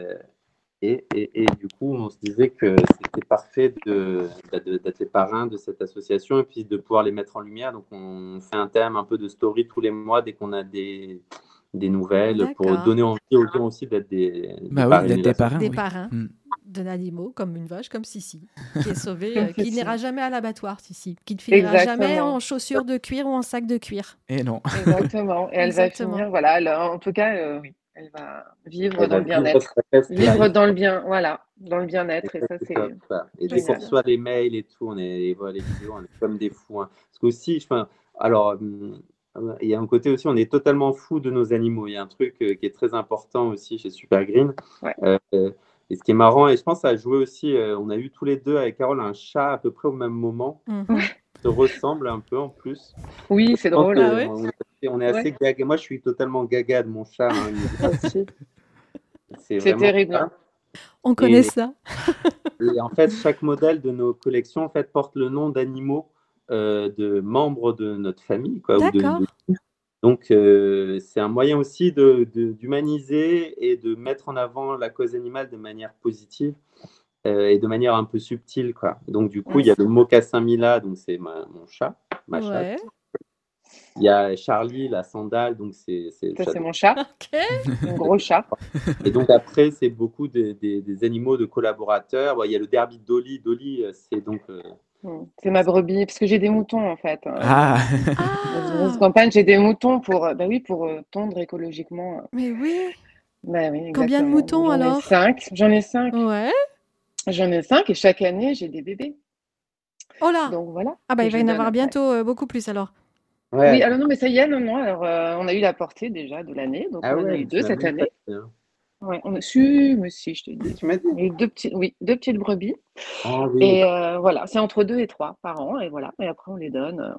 et, et, et du coup, on se disait que c'était parfait de, bah, de- d'être les parrains de cette association et puis de pouvoir les mettre en lumière. Donc, on fait un thème un peu de story tous les mois dès qu'on a des des nouvelles, pour donner envie aux gens aussi d'être des, des Bah oui, des parrains. Des oui. parrains Mm. d'animaux, comme une vache, comme Sissi, qui est sauvée, euh, qui n'ira jamais à l'abattoir, Sissi, qui ne finira jamais en chaussures de cuir ou en sac de cuir. Et non. Exactement. Et elle va Exactement. finir, voilà, elle- en tout cas, euh, oui, elle va vivre Elle dans va le bien-être. Vivre dans le bien, voilà, dans le bien-être. Et ça, c'est. Et dès qu'on reçoit les mails et tout, on est, voilà, les vidéos, on est comme des fous. hein. Parce qu'aussi, je enfin, alors, hum, il y a un côté aussi, on est totalement fou de nos animaux. Il y a un truc euh, qui est très important aussi chez Super Green. Ouais. Euh, euh, et ce qui est marrant, et je pense que ça a joué aussi, euh, on a eu tous les deux avec Carole un chat à peu près au même moment, qui se ressemble un peu en plus. Oui, c'est drôle. que Ah ouais? on, on est assez gaga. Moi, je suis totalement gaga de mon chat. hein. C'est terrible. ça. On connaît Et- ça. Et en fait, chaque modèle de nos collections en fait, porte le nom d'animaux euh, de membres de notre famille. Quoi, ou de- D'accord. de- Donc, euh, c'est un moyen aussi de- de- d'humaniser et de mettre en avant la cause animale de manière positive euh, et de manière un peu subtile. Quoi. Donc, du coup, il y a le mocassin Mila, donc c'est mon chat, ma chatte. Il y a Charlie, la sandale, donc c'est c'est mon chat, Ok. mon gros chat. Et donc après, c'est beaucoup des, des- des animaux de collaborateurs. Bon, il y a le derby de Dolly. Dolly, euh, c'est donc euh, Mm. C'est ma brebis, parce que j'ai des moutons, en fait. Ah, Dans Ah, une campagne, j'ai des moutons pour, euh, bah oui, pour euh, tondre écologiquement. mais oui. Bah oui, Combien de moutons, J'en ai alors? cinq. J'en ai cinq. Ouais. J'en ai cinq et chaque année, j'ai des bébés. Oh là. Donc voilà. Ah bah il va y en avoir après. bientôt euh, beaucoup plus alors. Ouais. Oui, alors non, mais ça y est, non, non. Alors, euh, on a eu la portée déjà de l'année. Donc, Ah on en a eu deux cette année. pas hein. Ouais, on a su, mais si, je te dis. Tu m'as dit. On a eu deux petites, oui, deux petites brebis. Ah oui. Et euh, voilà, c'est entre deux et trois par an. Et voilà. Et après, on les donne. euh,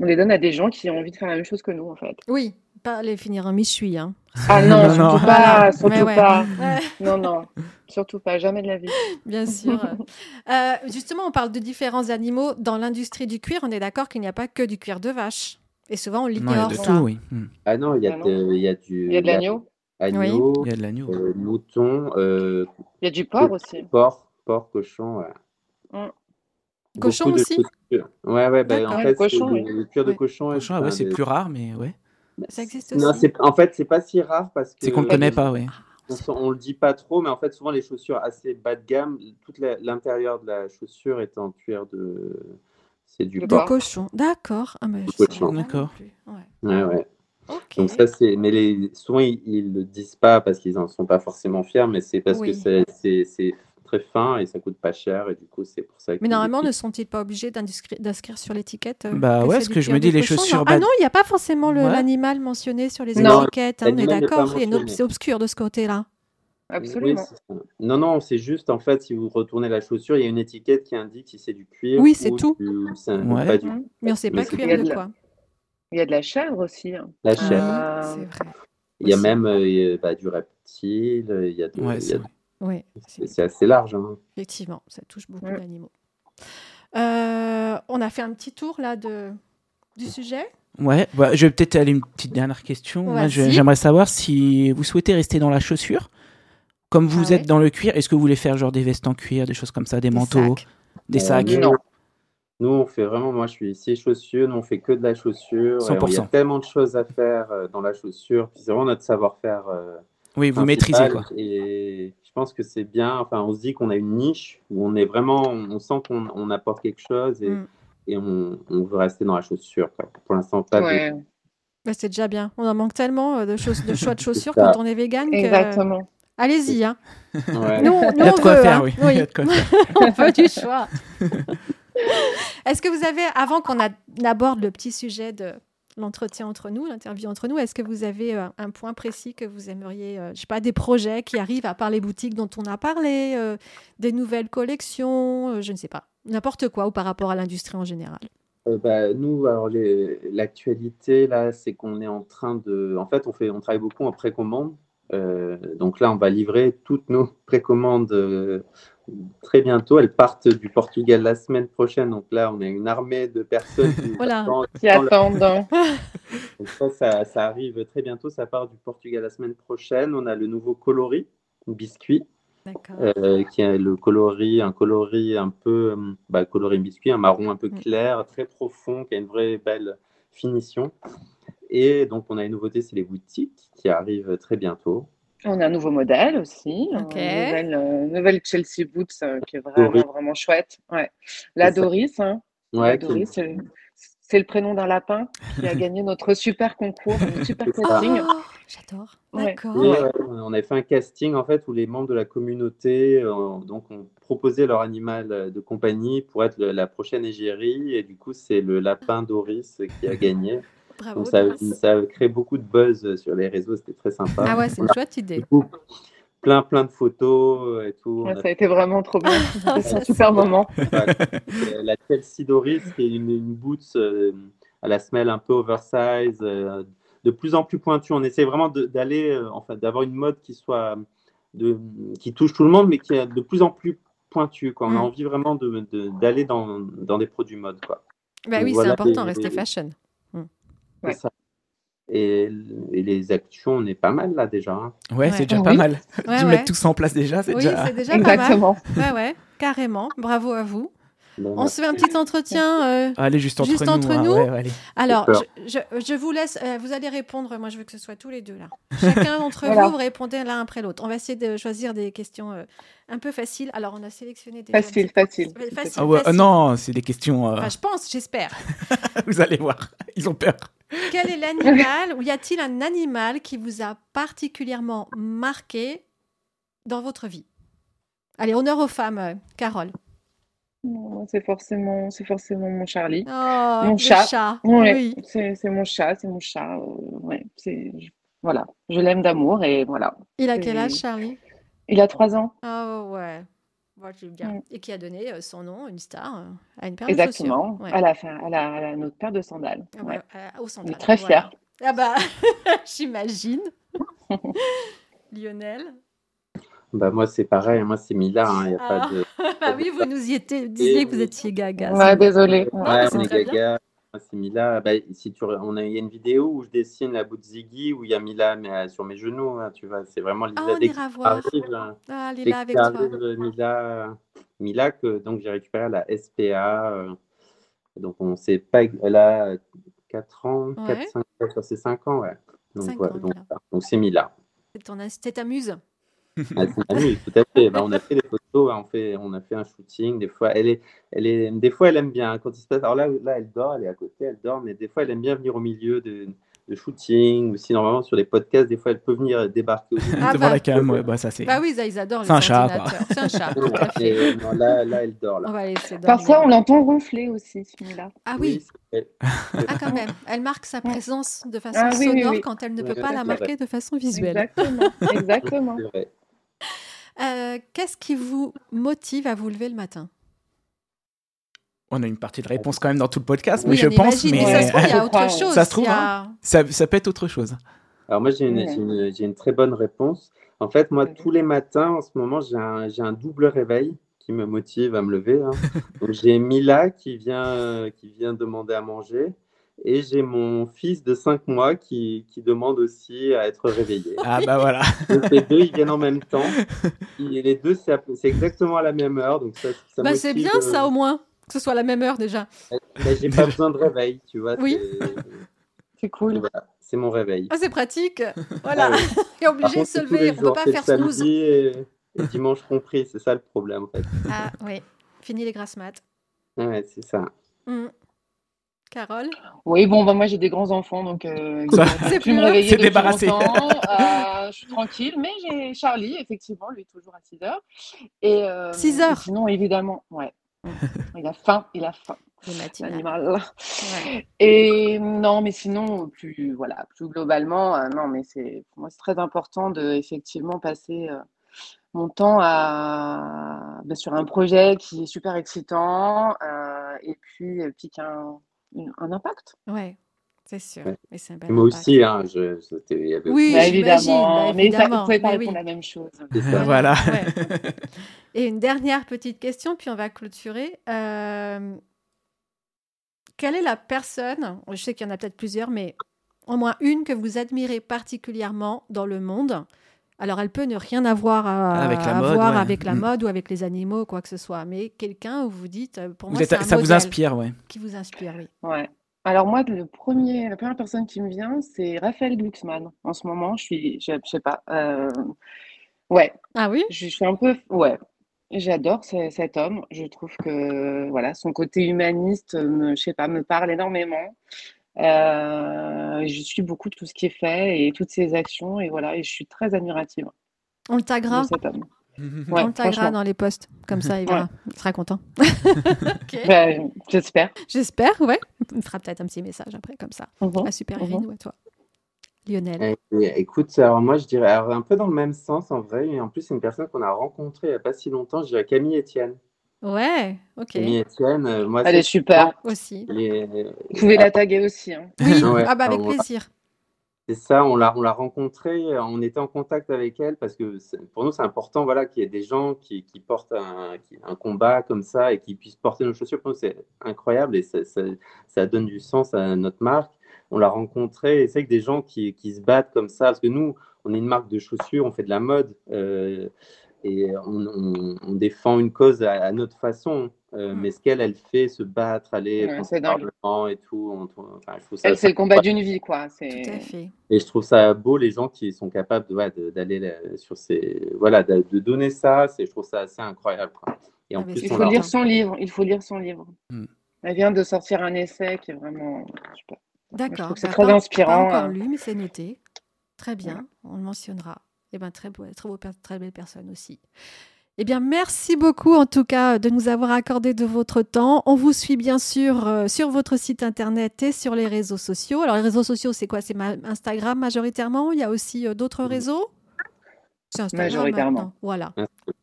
on les donne à des gens qui ont envie de faire la même chose que nous, en fait. Oui, pas les finir en méchoui. Hein. Ah non, Non, non. surtout pas, Voilà. surtout Mais ouais. pas. Ouais, Non, non, surtout pas, jamais de la vie. bien sûr. Euh, justement, on parle de différents animaux dans l'industrie du cuir. On est d'accord qu'il n'y a pas que du cuir de vache. Et souvent, on non, il y a l'ignore tout, oui. Mm. Ah non, il y a, Ah non. de- il y a du Il y a de l'agneau, agneau, Il y a de l'agneau. euh, mouton, euh, il y a du porc aussi. porc, porc, cochon. ouais. Mm. Cochon aussi? chaussures. Ouais, ouais, bah, en fait, le cochon, c'est oui. le, le cuir de Ouais. cochon. Ah ouais, c'est des- plus rare, mais ouais. Ça existe Non, aussi? c'est en fait, c'est pas si rare parce que C'est qu'on le connaît pas, oui. On, on le dit pas trop, mais en fait, souvent les chaussures assez bas de gamme, toute la- l'intérieur de la chaussure est en cuir de. C'est du De porc. cochon. D'accord. Ah, cochon. non D'accord. Ouais. Ouais. Donc ça, c'est. Mais les... souvent, ils, ils le disent pas parce qu'ils en sont pas forcément fiers, mais c'est parce Oui. que c'est- c'est c'est très fin et ça coûte pas cher et du coup, c'est pour ça. Mais normalement, ne sont-ils pas obligés d'inscri- d'inscrire sur l'étiquette euh, Bah ouais, c'est ce du que je me dis, les cochon, chaussures Ah non, il n'y a pas forcément Ouais. l'animal mentionné sur les Non, étiquettes. hein, on est d'accord. Il y a une ob- mentionné. C'est obscur de ce côté-là. Absolument. Non, non, c'est juste en fait, si vous retournez la chaussure, il y a une étiquette qui indique si c'est du cuir. Oui, c'est ou tout. du- un- Ouais. pas du Mhm. Mais on ne sait pas cuir de la- quoi. Il y a de la chèvre aussi. hein. la Ah, chair. Euh, C'est vrai. Il y a aussi. même euh, bah, du reptile, il y a de- Ouais, il y c'est a- vrai. Oui, c'est assez large. hein. effectivement, ça touche beaucoup Mm. d'animaux. Euh, on a fait un petit tour là de, du sujet. Ouais, bah, je vais peut-être aller une petite dernière question. J'aimerais savoir si vous souhaitez rester dans la chaussure. Comme vous Ah êtes ouais. dans le cuir, est-ce que vous voulez faire genre des vestes en cuir, des choses comme ça, des, manteaux, sacs. des Euh, sacs? nous, Non. Nous, on fait vraiment, moi je suis ici chaussures, nous on fait que de la chaussure. 100%. Il y a tellement de choses à faire euh, dans la chaussure, puis c'est vraiment notre savoir-faire. euh, Oui, vous maîtrisez quoi. Et je pense que c'est bien, enfin on se dit qu'on a une niche où on est vraiment, on, sent qu'on on apporte quelque chose et, Mm. et on, on veut rester dans la chaussure. quoi. Pour l'instant, pas de- Ouais, Bah, c'est déjà bien. On en manque tellement euh, de, choses, de choix de chaussures quand on est vegan. que- exactement. Allez-y. Hein. Ouais. Nous, nous, Il y a de on quoi veut, faire, hein. oui. Oui. Il y a de quoi faire. on veut du choix. est-ce que vous avez, avant qu'on aborde le petit sujet de l'entretien entre nous, l'interview entre nous, est-ce que vous avez euh, un point précis que vous aimeriez, euh, je sais pas, des projets qui arrivent à part les boutiques dont on a parlé, euh, des nouvelles collections, euh, je ne sais pas, n'importe quoi ou par rapport à l'industrie en général Euh, bah, nous, alors l'actualité là, c'est qu'on est en train de, en fait, on fait, on travaille beaucoup en précommande. Euh, donc là, on va livrer toutes nos précommandes euh, très bientôt. Elles partent du Portugal la semaine prochaine. Donc là, on a une armée de personnes qui Voilà. attendent- Qui attendent. Donc ça, ça, ça arrive très bientôt. Ça part du Portugal la semaine prochaine. On a le nouveau coloris biscuit, euh, qui est le coloris, un coloris un peu, bah, coloris biscuit, un marron un peu Mm. clair, très profond, qui a une vraie belle finition. Et donc, on a une nouveauté, c'est les boutiques qui arrivent très bientôt. On a un nouveau modèle aussi, Ok. une nouvelle, euh, nouvelle Chelsea Boots euh, qui est vraiment, Doris. vraiment chouette. Ouais. La. Doris, hein. La Ouais, Doris, c'est c'est le prénom d'un lapin qui a gagné notre super concours, super casting. Oh, J'adore. Ouais. D'accord. On avait fait un casting en fait où les membres de la communauté euh, donc ont proposé leur animal euh, de compagnie pour être le- la prochaine égérie et du coup c'est le lapin Doris qui a gagné. Bravo. Donc ça, ça a créé beaucoup de buzz sur les réseaux, c'était très sympa. Ah ouais, c'est une chouette idée. Du coup, plein plein de photos et tout. Ouais, On a ça a été vraiment trop bien. C'était Ça, un super moment. Euh, la Chelsea Doris, qui est une, une boots euh, à la semelle un peu oversize, euh, de plus en plus pointue. On essaie vraiment d'aller, euh, enfin, d'avoir une mode qui soit de, qui touche tout le monde, mais qui est de plus en plus pointue. Quoi. On a Mm. envie vraiment de- de- d'aller dans, dans des produits mode. Quoi. Bah Donc oui, voilà c'est important, les- rester fashion. Ouais. C'est ça. Et, et les actions, on est pas mal là déjà. hein. Ouais, Ouais. c'est déjà Oui. pas mal. Ouais, mets tout ça en place déjà, c'est Oui, déjà. déjà pas mal. Exactement. Ouais, ouais, carrément. Bravo à vous. Bon, On se fait un petit entretien. euh, Allez, juste entre Juste nous. entre hein, nous ouais, ouais, allez. Alors, je, je- je vous laisse, euh, vous allez répondre. Moi, je veux que ce soit tous les deux là. Chacun d'entre Voilà. vous, vous répondez l'un après l'autre. On va essayer de choisir des questions euh, un peu faciles. Alors, on a sélectionné des Facile, facile. Facile, Ah ouais, facile. ah non, c'est des questions. euh, Enfin, je pense, j'espère. vous allez voir, ils ont peur. Quel est l'animal ou y a-t-il un animal qui vous a particulièrement marqué dans votre vie? Allez, honneur aux femmes, euh, Carole. C'est forcément, c'est forcément mon Charlie. Oh, Mon chat. Ouais, Oui. c'est c'est mon chat, c'est mon chat. euh, ouais, c'est je- voilà, je l'aime d'amour et voilà. Il a quel âge, Charlie? Il a trois ans. Oh ouais. Je bien. Mm. Et qui a donné euh, son nom, une star, euh, à une paire de chaussures. Exactement. Ouais. Elle a fait, elle a, elle a notre paire de sandales. Ah Ouais. ouais, euh, au On est très voilà. fiers. Ah bah, j'imagine. Lionel? Bah, moi, c'est pareil. Moi, c'est Mila. hein, y a Ah. pas de... bah oui, vous nous y étiez, disiez que vous étiez gaga. Ouais, désolé. Ouais, on est très bien. gaga. C'est Mila. Bah, si tu... on a... Il y a une vidéo où je dessine la bout de Ziggy où il y a Mila mais, euh, sur mes genoux. hein, tu vois, c'est vraiment Lisa. Ah, on ira voir. arrive, hein, Ah, Lila avec toi. euh, Mila, Mila que donc j'ai récupéré à la SPA. euh, donc on sait pas. Elle a 4 ans, Ouais. 4, 5, sur ses 5 ans, ouais. Donc, ouais, donc, voilà. c'est Mila. C'est C'est ta muse. Ah, c'est ma muse, tout à fait. Bah, on a fait des photos, hein, on, fait, on a fait un shooting. Des fois, elle est, elle est, des fois, elle aime bien hein, quand il se passe. Alors là, là, elle dort, elle est à côté, elle dort, mais des fois, elle aime bien venir au milieu de, de shooting. Ou si normalement sur les podcasts, des fois, elle peut venir débarquer. Au Ah Devant bah. la cam, ouais, bah ça c'est. Bah oui, ça, ils adorent C'est un chat. C'est un chat, tout à Voilà. fait. Et, non, là, là, elle dort. Là. On va laisser dormir. Parfois, on l'entend ronfler aussi, celui-là. Ah oui, ah quand même. Elle marque sa présence de façon Ah oui, oui, sonore oui. quand elle ne peut pas la vrai. marquer de façon visuelle. Exactement. Exactement. c'est vrai. Euh, Qu'est-ce qui vous motive à vous lever le matin? On a une partie de réponse quand même dans tout le podcast, Oui, mais je pense, imagine, mais ça se trouve, il y a autre ouais. chose. Ça se trouve, a- ça, ça peut être autre chose. Alors moi, j'ai une, Ouais. j'ai une, j'ai une très bonne réponse. En fait, moi, tous les matins, en ce moment, j'ai un, double réveil qui me motive à me lever. hein. J'ai Mila qui vient, euh, qui vient demander à manger et j'ai mon fils de 5 mois qui, qui demande aussi à être réveillé. Ah bah voilà. Donc, les deux, ils viennent en même temps. Et les deux, c'est à- exactement à la même heure. Donc, ça, ça Bah, c'est bien euh, ça au moins, que ce soit la même heure déjà. bah, j'ai pas besoin de réveil, tu vois. Oui. c'est- cool. voilà, C'est mon réveil. Ah, c'est pratique. Voilà, Ah oui. il est obligé de se lever, on peut jours, pas faire snooze. et, et dimanche compris, c'est ça le problème en fait. Ah oui, fini les grasses maths. Ouais, c'est ça. Hmm. Carole? Oui, bon, bah, moi j'ai des grands enfants, donc euh, C'est plus me réveiller c'est débarrassé. Euh, je suis tranquille, mais j'ai Charlie, effectivement, lui toujours à 6 heures. Et, euh, 6 heures? Sinon, évidemment, ouais. Il a faim, il a faim, l'animal. Ouais. Et non, mais sinon, plus, voilà, plus globalement, euh, non, mais c'est, pour moi, c'est très important de effectivement passer euh, mon temps à, ben, sur un projet qui est super excitant euh, et puis, puis qui a un, une- un impact. Ouais, c'est sûr. Ouais. Et c'est un bel Moi impact. aussi, hein, je, il y avait Oui, Bah, évidemment, bah, mais ça, vous évidemment, pouvez pas répondre oui. la même chose. ça. Voilà. ouais. Et une dernière petite question, puis on va clôturer. Euh, Quelle est la personne, je sais qu'il y en a peut-être plusieurs, mais au moins une que vous admirez particulièrement dans le monde alors, elle peut ne rien avoir à, Avec la à mode, voir ouais. avec la Mm. mode ou avec les animaux, quoi que ce soit. Mais quelqu'un où vous dites, euh, pour Vous moi, êtes- c'est un ça vous inspire, ouais. qui vous inspire, oui. Ouais. Alors moi, le premier, la première personne qui me vient, c'est Raphaël Glucksmann. En ce moment, je suis, je, je sais pas, euh, ouais, Ah oui? Je, je suis un peu, ouais, j'adore ce- cet homme. Je trouve que voilà, son côté humaniste, me, je sais pas, me parle énormément. Euh, je suis beaucoup tout ce qui est fait et toutes ses actions et voilà, et je suis très admirative On le de taguera. On Ouais, le taguera dans les posts. Comme ça, il Ouais. verra. Il sera content. Ben, j'espère. J'espère, ouais. Il me fera peut-être un petit message après, comme ça. Mhm. À Super ou à toi. Lionel. Eh, eh, Écoute, alors moi je dirais alors, un peu dans le même sens en vrai, et en plus c'est une personne qu'on a rencontrée il n'y a pas si longtemps, je dirais Camille Etienne. Ouais, ok. Camille Etienne, euh, moi Elle est super. Aussi. les- Vous pouvez la taguer aussi. hein. Oui, Ouais, ah bah avec alors, plaisir. C'est ça, on l'a, on l'a rencontrée, on était en contact avec elle parce que pour nous c'est important voilà, qu'il y ait des gens qui, qui portent un, qui- un combat comme ça et qui puissent porter nos chaussures. Pour nous c'est incroyable et ça, ça- ça donne du sens à notre marque. On l'a rencontrée et c'est que des gens qui, qui se battent comme ça, parce que nous on est une marque de chaussures, on fait de la mode euh, et on, on- on défend une cause à, à notre façon. euh, Mm. Mais ce qu'elle, elle fait, se battre, aller Ouais, c'est et tout, on- enfin, je trouve ça, Elle, c'est le combat d'une vie, quoi. C'est Tout à fait. et je trouve ça beau, les gens qui sont capables de, ouais, de- d'aller là- sur ces. Voilà, de, de donner ça, c'est, je trouve ça assez incroyable. quoi. Et en Ah, plus, Il faut lire son livre. Il faut lire son livre. Hmm. Elle vient de sortir un essai qui est vraiment. je sais pas. D'accord. trouve que c'est Bah, très pas- inspirant, Pas encore euh. lu, mais c'est noté. Très bien, on le mentionnera. Eh ben très beau, très, beau, très belle personne aussi. Eh bien, merci beaucoup en tout cas de nous avoir accordé de votre temps. On vous suit bien sûr euh, sur votre site internet et sur les réseaux sociaux. Alors les réseaux sociaux, c'est quoi? C'est ma- Instagram majoritairement? Il y a aussi euh, d'autres réseaux? C'est Instagram Majoritairement. maintenant. Voilà.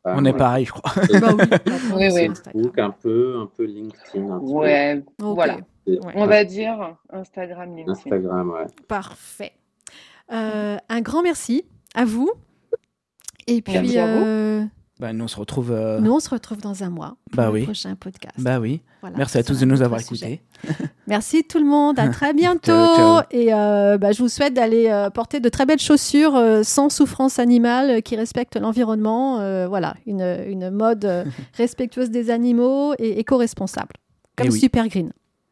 On est pareil, je crois. Bah oui, Oui. Facebook, un peu, un peu LinkedIn. Un peu. Ouais, voilà. Ouais. On va dire Instagram, LinkedIn. Instagram, ouais. Parfait. Euh, un grand merci à vous. Et puis, Merci à vous. euh, Bah, nous, on se retrouve. euh, nous, on se retrouve dans un mois pour Bah le oui. prochain podcast. Bah oui. Voilà, Merci à tous de nous avoir écoutés. Merci tout le monde. À très bientôt. Ciao, ciao. Et euh, bah, je vous souhaite d'aller euh, porter de très belles chaussures euh, sans souffrance animale, euh, qui respectent l'environnement. Euh, voilà, une, une mode euh, respectueuse des animaux et éco-responsable. Comme Eh oui. Super Green.